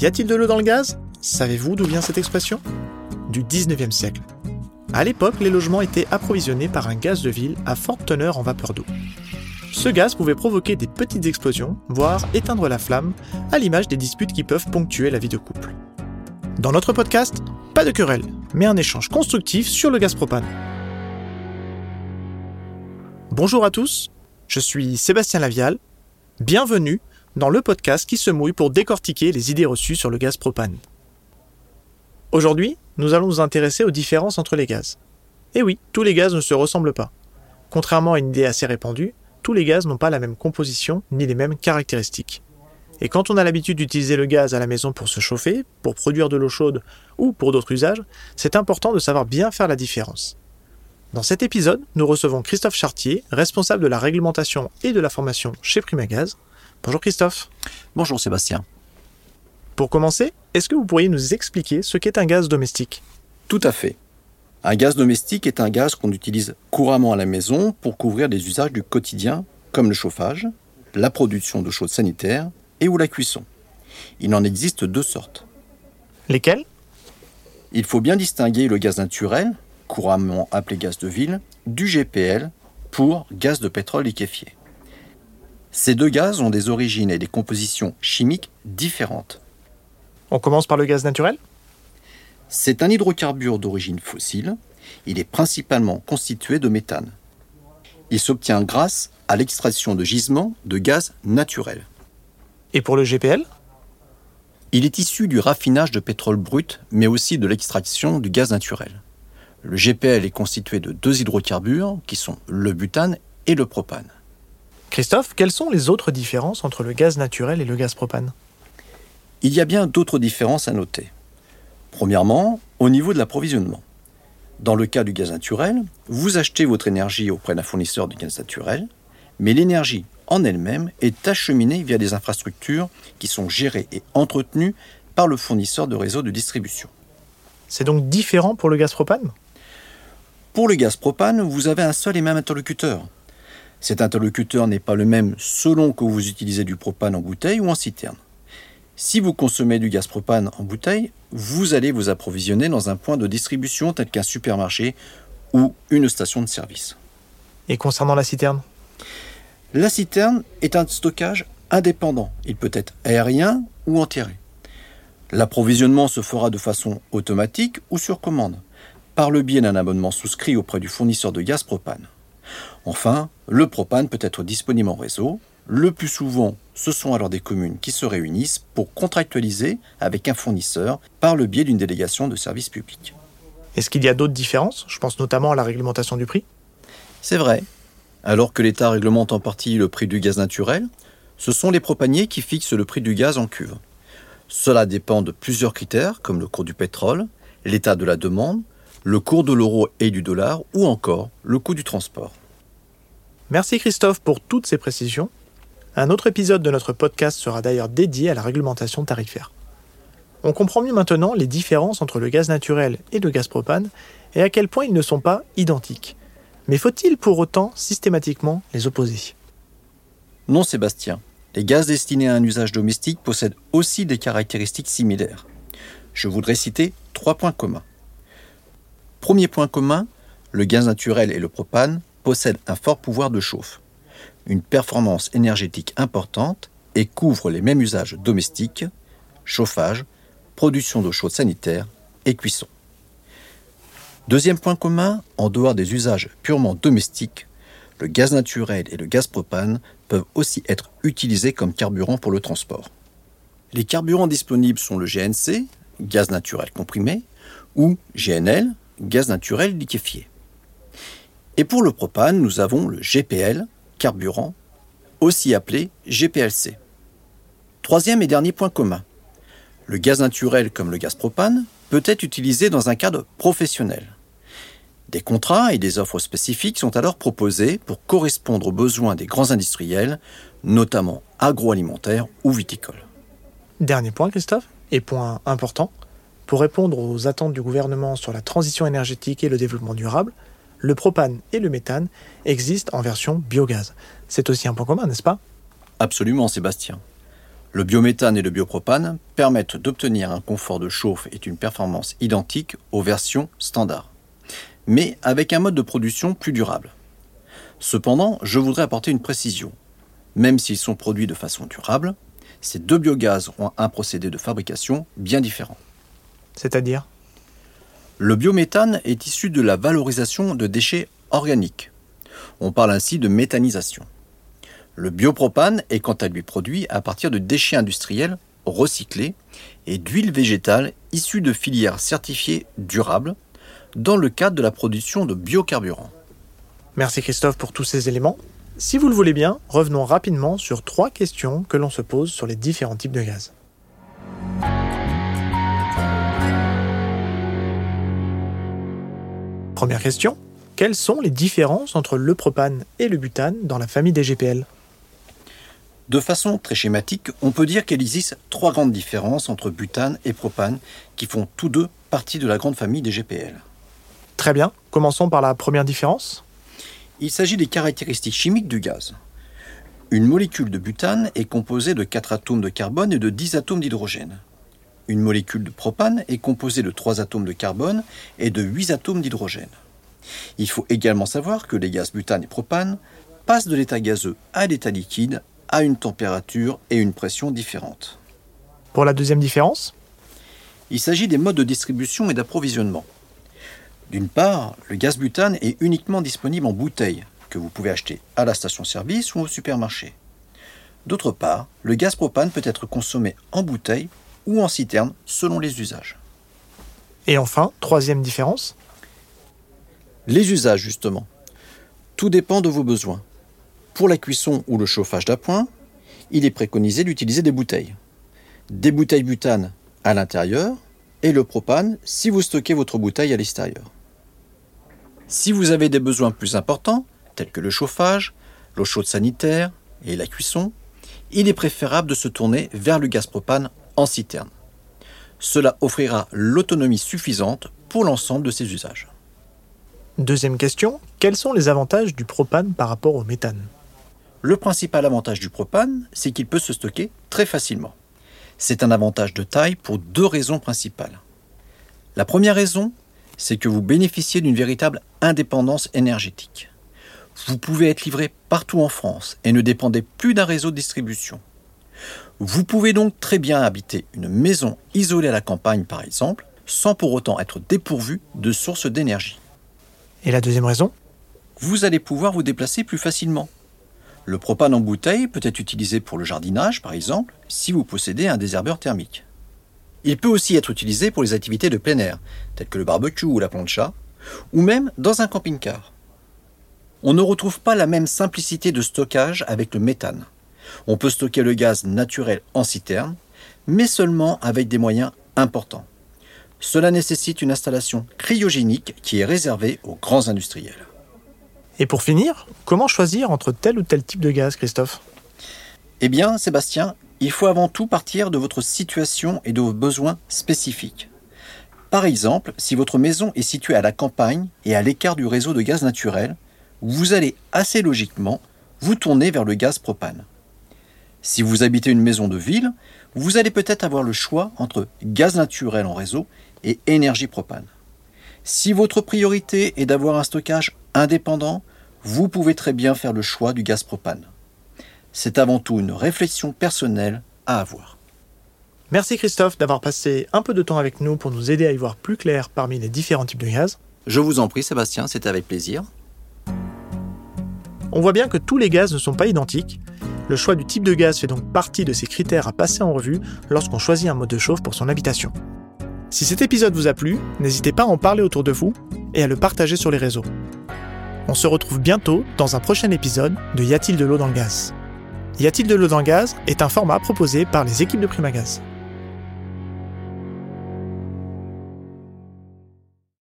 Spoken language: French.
Y a-t-il de l'eau dans le gaz? Savez-vous d'où vient cette expression? Du 19e siècle. À l'époque, les logements étaient approvisionnés par un gaz de ville à forte teneur en vapeur d'eau. Ce gaz pouvait provoquer des petites explosions, voire éteindre la flamme, à l'image des disputes qui peuvent ponctuer la vie de couple. Dans notre podcast, pas de querelle, mais un échange constructif sur le gaz propane. Bonjour à tous, je suis Sébastien Lavial. Bienvenue dans le podcast qui se mouille pour décortiquer les idées reçues sur le gaz propane. Aujourd'hui, nous allons nous intéresser aux différences entre les gaz. Et oui, tous les gaz ne se ressemblent pas. Contrairement à une idée assez répandue, tous les gaz n'ont pas la même composition ni les mêmes caractéristiques. Et quand on a l'habitude d'utiliser le gaz à la maison pour se chauffer, pour produire de l'eau chaude ou pour d'autres usages, c'est important de savoir bien faire la différence. Dans cet épisode, nous recevons Christophe Chartier, responsable de la réglementation et de la formation chez Primagaz. Bonjour Christophe. Bonjour Sébastien. Pour commencer, est-ce que vous pourriez nous expliquer ce qu'est un gaz domestique? Tout à fait. Un gaz domestique est un gaz qu'on utilise couramment à la maison pour couvrir des usages du quotidien, comme le chauffage, la production de chaude sanitaire et ou la cuisson. Il en existe deux sortes. Lesquelles? Il faut bien distinguer le gaz naturel, couramment appelé gaz de ville, du GPL pour gaz de pétrole liquéfié. Ces deux gaz ont des origines et des compositions chimiques différentes. On commence par le gaz naturel? C'est un hydrocarbure d'origine fossile. Il est principalement constitué de méthane. Il s'obtient grâce à l'extraction de gisements de gaz naturel. Et pour le GPL Il est issu du raffinage de pétrole brut, mais aussi de l'extraction du gaz naturel. Le GPL est constitué de deux hydrocarbures qui sont le butane et le propane. Christophe, quelles sont les autres différences entre le gaz naturel et le gaz propane? Il y a bien d'autres différences à noter. Premièrement, au niveau de l'approvisionnement. Dans le cas du gaz naturel, vous achetez votre énergie auprès d'un fournisseur de gaz naturel, mais l'énergie en elle-même est acheminée via des infrastructures qui sont gérées et entretenues par le fournisseur de réseau de distribution. C'est donc différent pour le gaz propane? Pour le gaz propane, vous avez un seul et même interlocuteur. Cet interlocuteur n'est pas le même selon que vous utilisez du propane en bouteille ou en citerne. Si vous consommez du gaz propane en bouteille, vous allez vous approvisionner dans un point de distribution tel qu'un supermarché ou une station de service. Et concernant la citerne? La citerne est un stockage indépendant. Il peut être aérien ou enterré. L'approvisionnement se fera de façon automatique ou sur commande, par le biais d'un abonnement souscrit auprès du fournisseur de gaz propane. Enfin, le propane peut être disponible en réseau. Le plus souvent, ce sont alors des communes qui se réunissent pour contractualiser avec un fournisseur par le biais d'une délégation de service public. Est-ce qu'il y a d'autres différences? Je pense notamment à la réglementation du prix. C'est vrai. Alors que l'État réglemente en partie le prix du gaz naturel, ce sont les propaniers qui fixent le prix du gaz en cuve. Cela dépend de plusieurs critères comme le cours du pétrole, l'état de la demande, le cours de l'euro et du dollar ou encore le coût du transport. Merci Christophe pour toutes ces précisions. Un autre épisode de notre podcast sera d'ailleurs dédié à la réglementation tarifaire. On comprend mieux maintenant les différences entre le gaz naturel et le gaz propane et à quel point ils ne sont pas identiques. Mais faut-il pour autant systématiquement les opposer? Non Sébastien, les gaz destinés à un usage domestique possèdent aussi des caractéristiques similaires. Je voudrais citer trois points communs. Premier point commun, le gaz naturel et le propane possèdent un fort pouvoir de chauffe, une performance énergétique importante et couvrent les mêmes usages domestiques, chauffage, production d'eau chaude sanitaire et cuisson. Deuxième point commun, en dehors des usages purement domestiques, le gaz naturel et le gaz propane peuvent aussi être utilisés comme carburant pour le transport. Les carburants disponibles sont le GNC, gaz naturel comprimé, ou GNL, gaz naturel liquéfié. Et pour le propane, nous avons le GPL, carburant, aussi appelé GPLC. Troisième et dernier point commun. Le gaz naturel comme le gaz propane peut être utilisé dans un cadre professionnel. Des contrats et des offres spécifiques sont alors proposés pour correspondre aux besoins des grands industriels, notamment agroalimentaires ou viticoles. Dernier point, Christophe, et point important. Pour répondre aux attentes du gouvernement sur la transition énergétique et le développement durable, le propane et le méthane existent en version biogaz. C'est aussi un point commun, n'est-ce pas? Absolument, Sébastien. Le biométhane et le biopropane permettent d'obtenir un confort de chauffe et une performance identique aux versions standards, mais avec un mode de production plus durable. Cependant, je voudrais apporter une précision. Même s'ils sont produits de façon durable, ces deux biogaz ont un procédé de fabrication bien différent. C'est-à-dire Le biométhane est issu de la valorisation de déchets organiques. On parle ainsi de méthanisation. Le biopropane est quant à lui produit à partir de déchets industriels recyclés et d'huile végétale issue de filières certifiées durables dans le cadre de la production de biocarburants. Merci Christophe pour tous ces éléments. Si vous le voulez bien, revenons rapidement sur trois questions que l'on se pose sur les différents types de gaz. Première question, quelles sont les différences entre le propane et le butane dans la famille des GPL De façon très schématique, on peut dire qu'il existe trois grandes différences entre butane et propane qui font tous deux partie de la grande famille des GPL. Très bien, commençons par la première différence. Il s'agit des caractéristiques chimiques du gaz. Une molécule de butane est composée de 4 atomes de carbone et de 10 atomes d'hydrogène. Une molécule de propane est composée de 3 atomes de carbone et de 8 atomes d'hydrogène. Il faut également savoir que les gaz butane et propane passent de l'état gazeux à l'état liquide à une température et une pression différentes. Pour la deuxième différence Il s'agit des modes de distribution et d'approvisionnement. D'une part, le gaz butane est uniquement disponible en bouteille, que vous pouvez acheter à la station-service ou au supermarché. D'autre part, le gaz propane peut être consommé en bouteille ou en citerne selon les usages. Et enfin, troisième différence Les usages, justement. Tout dépend de vos besoins. Pour la cuisson ou le chauffage d'appoint, il est préconisé d'utiliser des bouteilles. Des bouteilles butane à l'intérieur et le propane si vous stockez votre bouteille à l'extérieur. Si vous avez des besoins plus importants, tels que le chauffage, l'eau chaude sanitaire et la cuisson, il est préférable de se tourner vers le gaz propane en citerne. Cela offrira l'autonomie suffisante pour l'ensemble de ces usages. Deuxième question, quels sont les avantages du propane par rapport au méthane? Le principal avantage du propane, c'est qu'il peut se stocker très facilement. C'est un avantage de taille pour deux raisons principales. La première raison, c'est que vous bénéficiez d'une véritable indépendance énergétique. Vous pouvez être livré partout en France et ne dépendez plus d'un réseau de distribution. Vous pouvez donc très bien habiter une maison isolée à la campagne par exemple, sans pour autant être dépourvu de sources d'énergie. Et la deuxième raison? Vous allez pouvoir vous déplacer plus facilement. Le propane en bouteille peut être utilisé pour le jardinage par exemple, si vous possédez un désherbeur thermique. Il peut aussi être utilisé pour les activités de plein air, telles que le barbecue ou la plancha, ou même dans un camping-car. On ne retrouve pas la même simplicité de stockage avec le méthane. On peut stocker le gaz naturel en citerne, mais seulement avec des moyens importants. Cela nécessite une installation cryogénique qui est réservée aux grands industriels. Et pour finir, comment choisir entre tel ou tel type de gaz, Christophe? Eh bien, Sébastien, il faut avant tout partir de votre situation et de vos besoins spécifiques. Par exemple, si votre maison est située à la campagne et à l'écart du réseau de gaz naturel, vous allez assez logiquement vous tourner vers le gaz propane. Si vous habitez une maison de ville, vous allez peut-être avoir le choix entre gaz naturel en réseau et énergie propane. Si votre priorité est d'avoir un stockage indépendant, vous pouvez très bien faire le choix du gaz propane. C'est avant tout une réflexion personnelle à avoir. Merci Christophe d'avoir passé un peu de temps avec nous pour nous aider à y voir plus clair parmi les différents types de gaz. Je vous en prie Sébastien, c'était avec plaisir. On voit bien que tous les gaz ne sont pas identiques. Le choix du type de gaz fait donc partie de ces critères à passer en revue lorsqu'on choisit un mode de chauffe pour son habitation. Si cet épisode vous a plu, n'hésitez pas à en parler autour de vous et à le partager sur les réseaux. On se retrouve bientôt dans un prochain épisode de Y a-t-il de l'eau dans le gaz? Y a-t-il de l'eau dans le gaz est un format proposé par les équipes de Primagaz.